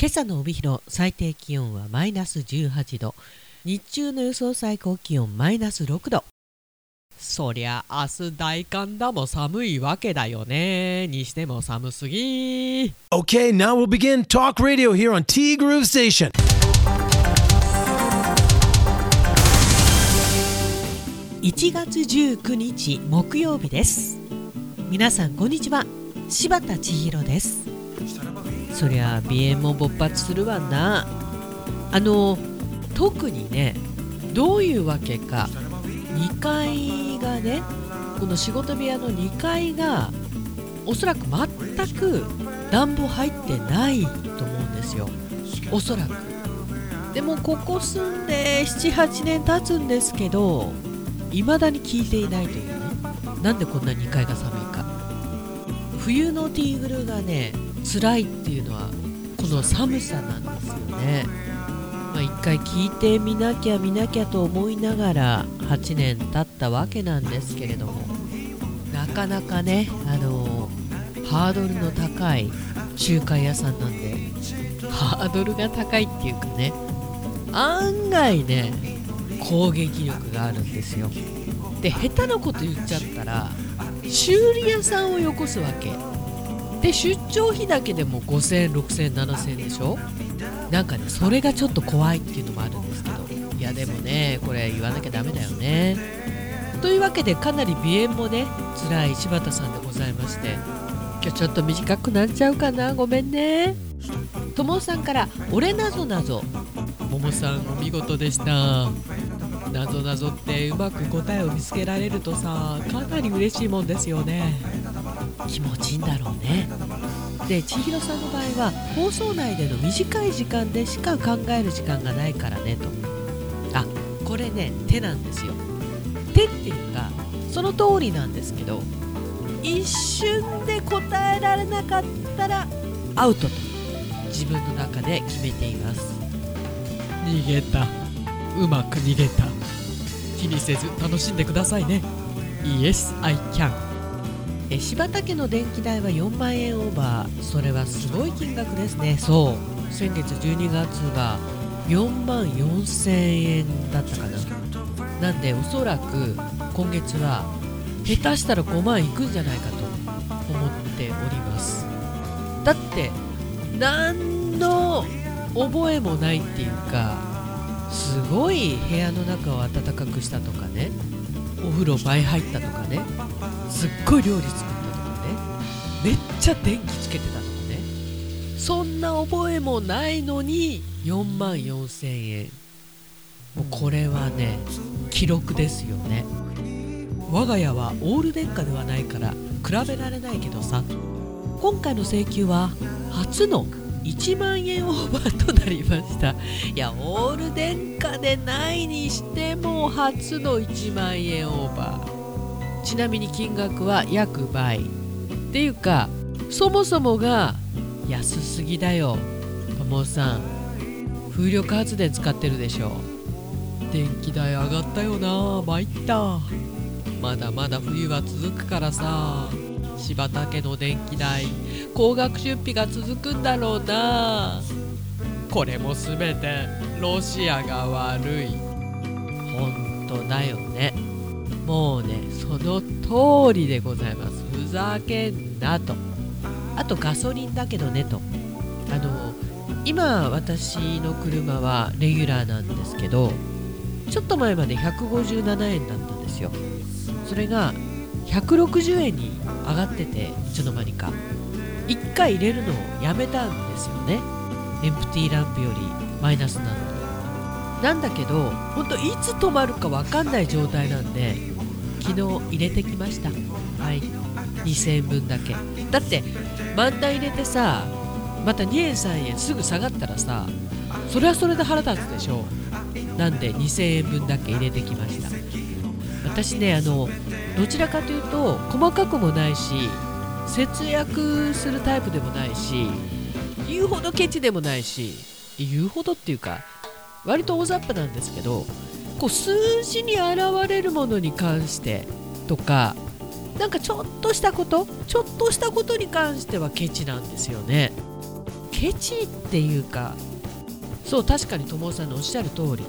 今朝の帯広最低気温はマイナス18度。日中の予想最高気温マイナス6度。そりゃ明日大寒だも寒いわけだよね。にしても寒すぎ。Okay, now we'll begin talk radio here on T Groove Station. 1月19日木曜日です。皆さんこんにちは。柴田千尋ですそりゃ鼻炎も勃発するわな。あの特にねどういうわけか2階がねこの仕事部屋の2階がおそらく全く暖房入ってないと思うんですよ。おそらく。でもここ住んで78年経つんですけど未だに聞いていないというね。なんでこんな2階が寒いか。冬のティーグルがね辛いっていうのはこの寒さなんですよね。まあ、一回聞いてみなきゃ見なきゃと思いながら8年経ったわけなんですけれどもなかなかねあのハードルの高い中華屋さんなんでハードルが高いっていうかね案外ね攻撃力があるんですよ。で下手なこと言っちゃったら修理屋さんをよこすわけ。で出張費だけでも5000円6000円7000でしょ？なんかねそれがちょっと怖いっていうのもあるんですけど。いやでもねこれ言わなきゃダメだよね。というわけでかなり鼻炎もね辛い柴田さんでございまして。今日ちょっと短くなっちゃうかな？ごめんね。ともさんから「俺なぞなぞ」ももさんお見事でした。なぞなぞってうまく答えを見つけられるとさかなり嬉しいもんですよね。気持ちいいんだろうね。で千尋さんの場合は放送内での短い時間でしか考える時間がないからねと。あこれね手なんですよ。手っていうかその通りなんですけど一瞬で答えられなかったらアウトと自分の中で決めています。逃げた。うまく逃げた。気にせず楽しんでくださいね。Yes, I can. え柴田家の電気代は4万円オーバー。それはすごい金額ですね。そう。先月12月が4万4000円だったかな。なんでおそらく今月は下手したら5万いくんじゃないかと思っております。だって何の覚えもないっていうかすごい部屋の中を暖かくしたとかね。お風呂倍入ったとかね。すっごい料理作ったとかね。めっちゃ電気つけてたとかね。そんな覚えもないのに4万4000円。もうこれはね記録ですよね。我が家はオール電化ではないから比べられないけどさ。今回の請求は初の1万円オーバーとなりました。いやオール電化でないにしても初の1万円オーバー。ちなみに金額は約倍。っていうかそもそもが安すぎだよ。ともさん風力発電使ってるでしょ。電気代上がったよな参った。まだまだ冬は続くからさ。柴田家の電気代高額出費が続くんだろうな。これも全てロシアが悪い。本当だよね。もうねその通りでございます。ふざけんなと。あとガソリンだけどねと。あの今私の車はレギュラーなんですけどちょっと前まで157円だったんですよ。それが160円に上がってていつの間にか。1回入れるのをやめたんですよね。エンプティーランプよりマイナスなのになんだけどほんといつ止まるか分かんない状態なんで昨日入れてきました。はい。2000円分だけ。だって満タン入れてさまた2円3円すぐ下がったらさそれはそれで腹立つでしょ。なんで2000円分だけ入れてきました。私ねあのどちらかというと細かくもないし節約するタイプでもないし言うほどケチでもないし言うほどっていうか割と大雑把なんですけどこう数字に現れるものに関してとかなんかちょっとしたことちょっとしたことに関してはケチなんですよね。ケチっていうかそう確かに友さんのおっしゃる通り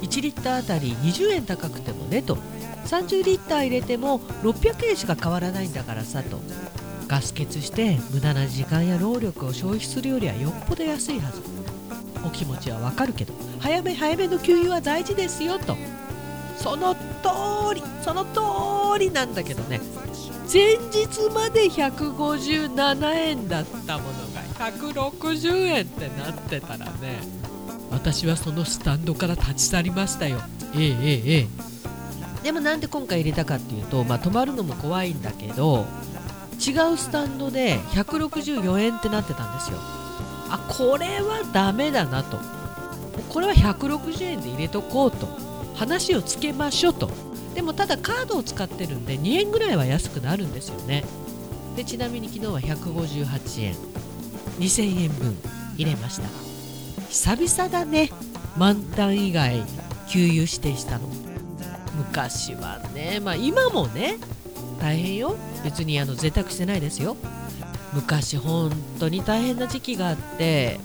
1リッターあたり20円高くてもねと。30リッター入れても600円しか変わらないんだからさと。ガス欠して無駄な時間や労力を消費するよりはよっぽど安いはず。お気持ちはわかるけど早め早めの給油は大事ですよと。その通りその通りなんだけどね。前日まで157円だったものが160円ってなってたらね私はそのスタンドから立ち去りましたよ。ええええええ。でもなんで今回入れたかっていうとまあ止まるのも怖いんだけど違うスタンドで164円ってなってたんですよ。あこれはダメだなと。これは160円で入れとこうと。話をつけましょうと。でもただカードを使ってるんで2円ぐらいは安くなるんですよね。でちなみに昨日は158円。2000円分入れました。久々だね。満タン以外給油指定したの。昔はね。まあ今もね。大変よ。別にあの贅沢してないですよ。昔本当に大変な時期があって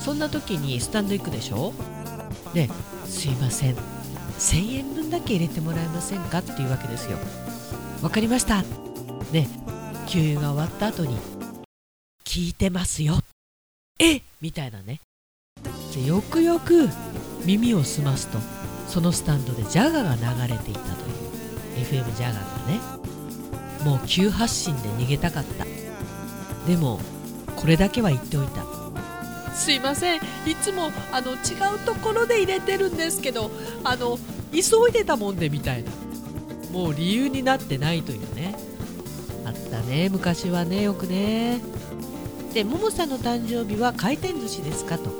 そんな時にスタンド行くでしょ？ですいません。1000円分だけ入れてもらえませんかっていうわけですよ。わかりました。ね給油が終わった後に聞いてますよ。え？みたいなね。でよくよく耳を澄ますとそのスタンドでジャガが流れていたという。FM ジャガがね。もう急発進で逃げたかった。でもこれだけは言っておいた。すいません。いつもあの違うところで入れてるんですけどあの急いでたもんでみたいな。もう理由になってないというね。あったね。昔はね。よくね。でももさんの誕生日は回転寿司ですかと。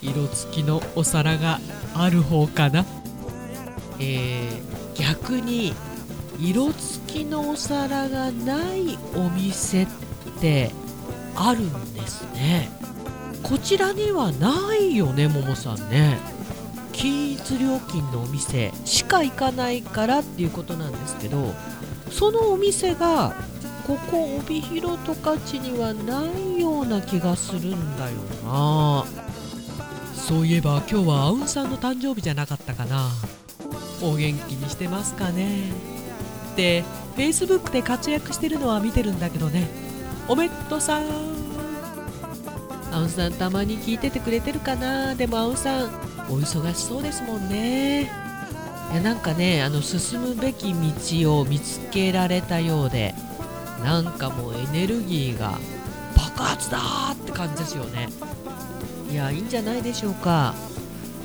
色付きのお皿がある方かな。えー、逆に色付きのお皿がないお店ってあるんですね。こちらにはないよねももさんね。均一料金のお店しか行かないからっていうことなんですけどそのお店がここ帯広十勝にはないような気がするんだよな。そういえば今日はアウンさんの誕生日じゃなかったかな。お元気にしてますかね。Facebook で活躍してるのは見てるんだけどね。おめっとさん。アウンさんたまに聞いててくれてるかな？でもアウンさんお忙しそうですもんね。いやなんかねあの進むべき道を見つけられたようでなんかもうエネルギーが爆発だって感じですよね。いやいいんじゃないでしょうか。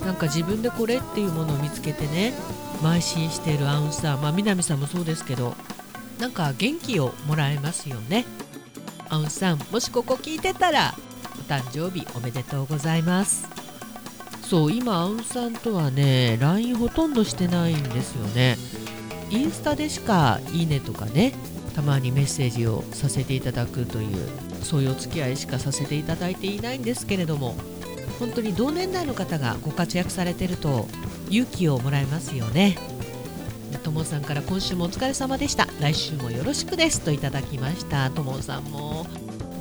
なんか自分でこれっていうものを見つけてね邁進しているアウンさんまあ南さんもそうですけどなんか元気をもらえますよね。アウンさんもしここ聞いてたらお誕生日おめでとうございます。そう今アウンさんとはね LINE ほとんどしてないんですよね。インスタでしかいいねとかねたまにメッセージをさせていただくというそういうお付き合いしかさせていただいていないんですけれども本当に同年代の方がご活躍されてると勇気をもらえますよね。ともさんから今週もお疲れ様でした。来週もよろしくですといただきました。ともさんも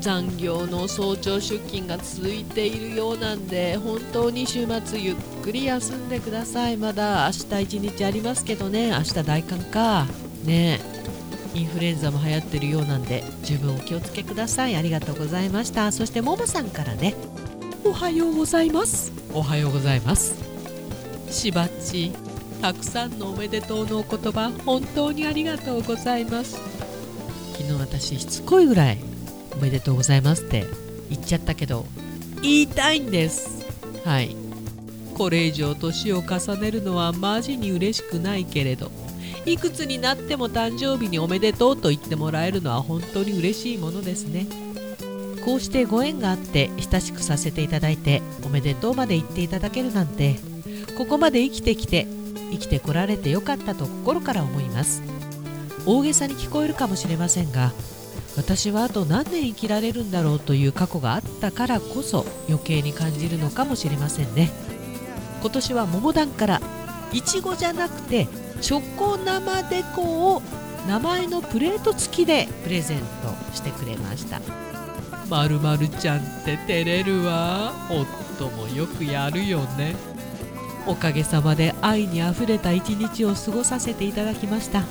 残業の早朝出勤が続いているようなんで本当に週末ゆっくり休んでください。まだ明日一日ありますけどね。明日大寒か。ね。インフルエンザも流行ってるようなんで十分お気をつけください。ありがとうございました。そしてももさんからねおはようございます。おはようございます。しばっちたくさんのおめでとうのお言葉本当にありがとうございます。昨日私しつこいぐらいおめでとうございますって言っちゃったけど言いたいんです。はい。これ以上年を重ねるのはマジに嬉しくないけれどいくつになっても誕生日におめでとうと言ってもらえるのは本当に嬉しいものですね。こうしてご縁があって親しくさせていただいておめでとうまで言っていただけるなんてここまで生きてきて生きてこられてよかったと心から思います。大げさに聞こえるかもしれませんが私はあと何年生きられるんだろうという過去があったからこそ余計に感じるのかもしれませんね。今年は桃団からいちごじゃなくてチョコ生デコを名前のプレート付きでプレゼントしてくれました。まるまるちゃんって照れるわ。夫もよくやるよね。おかげさまで愛にあふれた一日を過ごさせていただきました。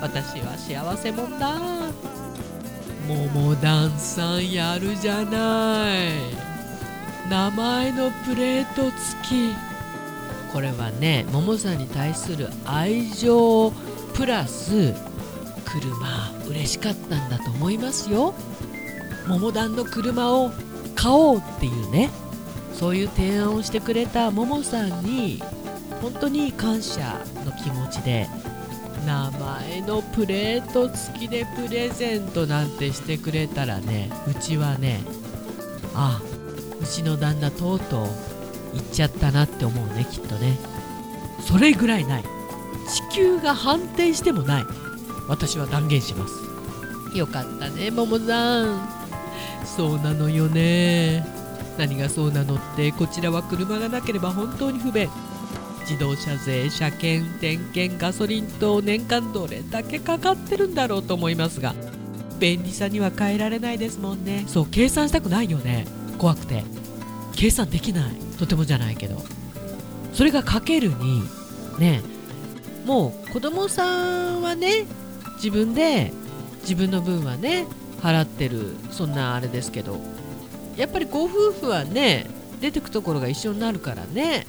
私は幸せもんだ。桃団さんやるじゃない。名前のプレート付き。これはね桃さんに対する愛情プラス車嬉しかったんだと思いますよ。桃団の車を買おうっていうね。そういう提案をしてくれた桃さんに本当に感謝の気持ちで名前のプレート付きでプレゼントなんてしてくれたらねうちはねあうちの旦那とうとう行っちゃったなって思うねきっとね。それぐらいない。地球が反転してもない。私は断言します。よかったねももさん。そうなのよね。何がそうなのってこちらは車がなければ本当に不便。自動車税車検点検ガソリンと年間どれだけかかってるんだろうと思いますが便利さには変えられないですもんね。そう計算したくないよね。怖くて。計算できない。とてもじゃないけど。それがかけるにねもう子供さんはね自分で自分の分はね払ってるそんなあれですけど。やっぱりご夫婦はね出てくところが一緒になるからね。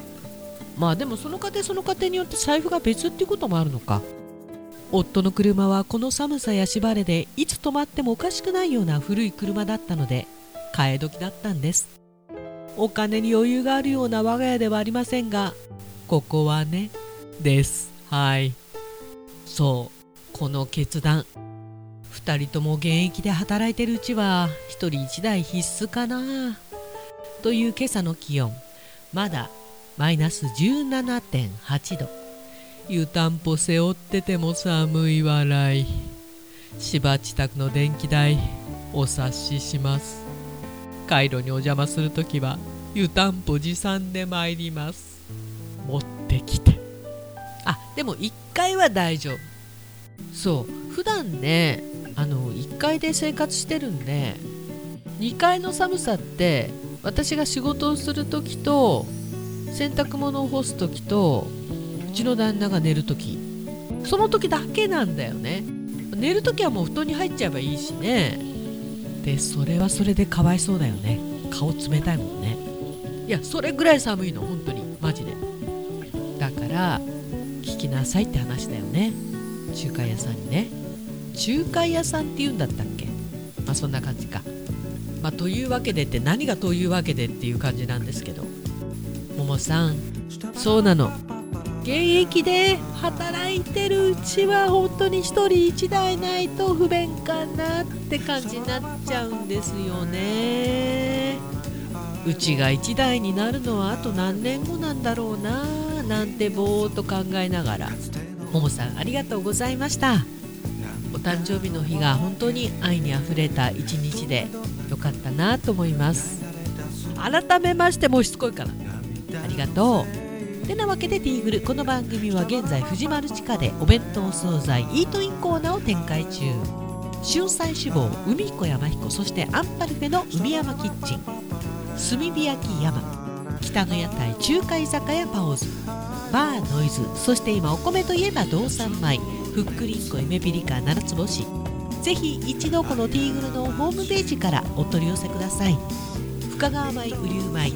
まあでもその家庭その家庭によって財布が別っていうこともあるのか。夫の車はこの寒さや縛れでいつ止まってもおかしくないような古い車だったので替え時だったんです。お金に余裕があるような我が家ではありませんがここはねです。はい。そう。この決断。2人とも現役で働いてるうちは1人1台必須かな。という今朝の気温。まだマイナス17.8度。湯たんぽ背負ってても寒い笑い。芝地宅の電気代お察しします。カイロにお邪魔するときは湯たんぽ持参で参ります。持ってきて。あでも1階は大丈夫。そう普段ねあの1階で生活してるんで2階の寒さって私が仕事をする時と洗濯物を干す時とうちの旦那が寝る時。その時だけなんだよね。寝る時はもう布団に入っちゃえばいいしね。でそれはそれでかわいそうだよね。顔冷たいもんね。いやそれぐらい寒いの本当に。マジで。だから聞きなさいって話だよね。中華屋さんにね。中華屋さんって言うんだったっけ？まあそんな感じか。まあというわけでって何がというわけでっていう感じなんですけど。ももさんそうなの。現役で働いてるうちは本当に1人1台ないと不便かなって感じになっちゃうんですよね。うちが1台になるのはあと何年後なんだろうななんてぼーっと考えながら。ももさんありがとうございました。お誕生日の日が本当に愛にあふれた一日でよかったなと思います。改めましてもうしつこいからありがとう。てなわけでティーグルこの番組は現在藤丸地下でお弁当惣菜イートインコーナーを展開中。春菜志望海彦山彦そしてアンパルフェの海山キッチン。炭火焼き山北の屋台中華居酒屋パオズ。バーノイズそして今お米といえば道産米。ふっくりんこエメピリカ七つ星ぜひ一度このティーグルのホームページからお取り寄せください。深川米雨竜米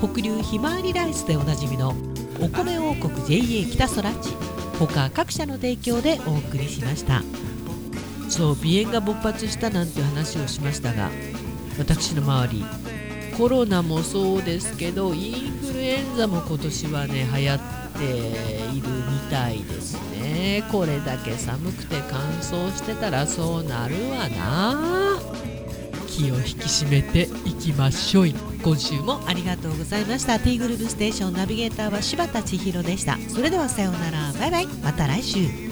北流ひまわりライスでおなじみのお米王国 JA 北空地。他各社の提供でお送りしました。そう鼻炎が勃発したなんて話をしましたが私の周りコロナもそうですけどインフルエンザも今年はね流行っているみたいですね。これだけ寒くて乾燥してたらそうなるわな。気を引き締めていきましょい。今週もありがとうございました。T グループステーションナビゲーターは柴田千尋でした。それではさようなら。バイバイ。また来週。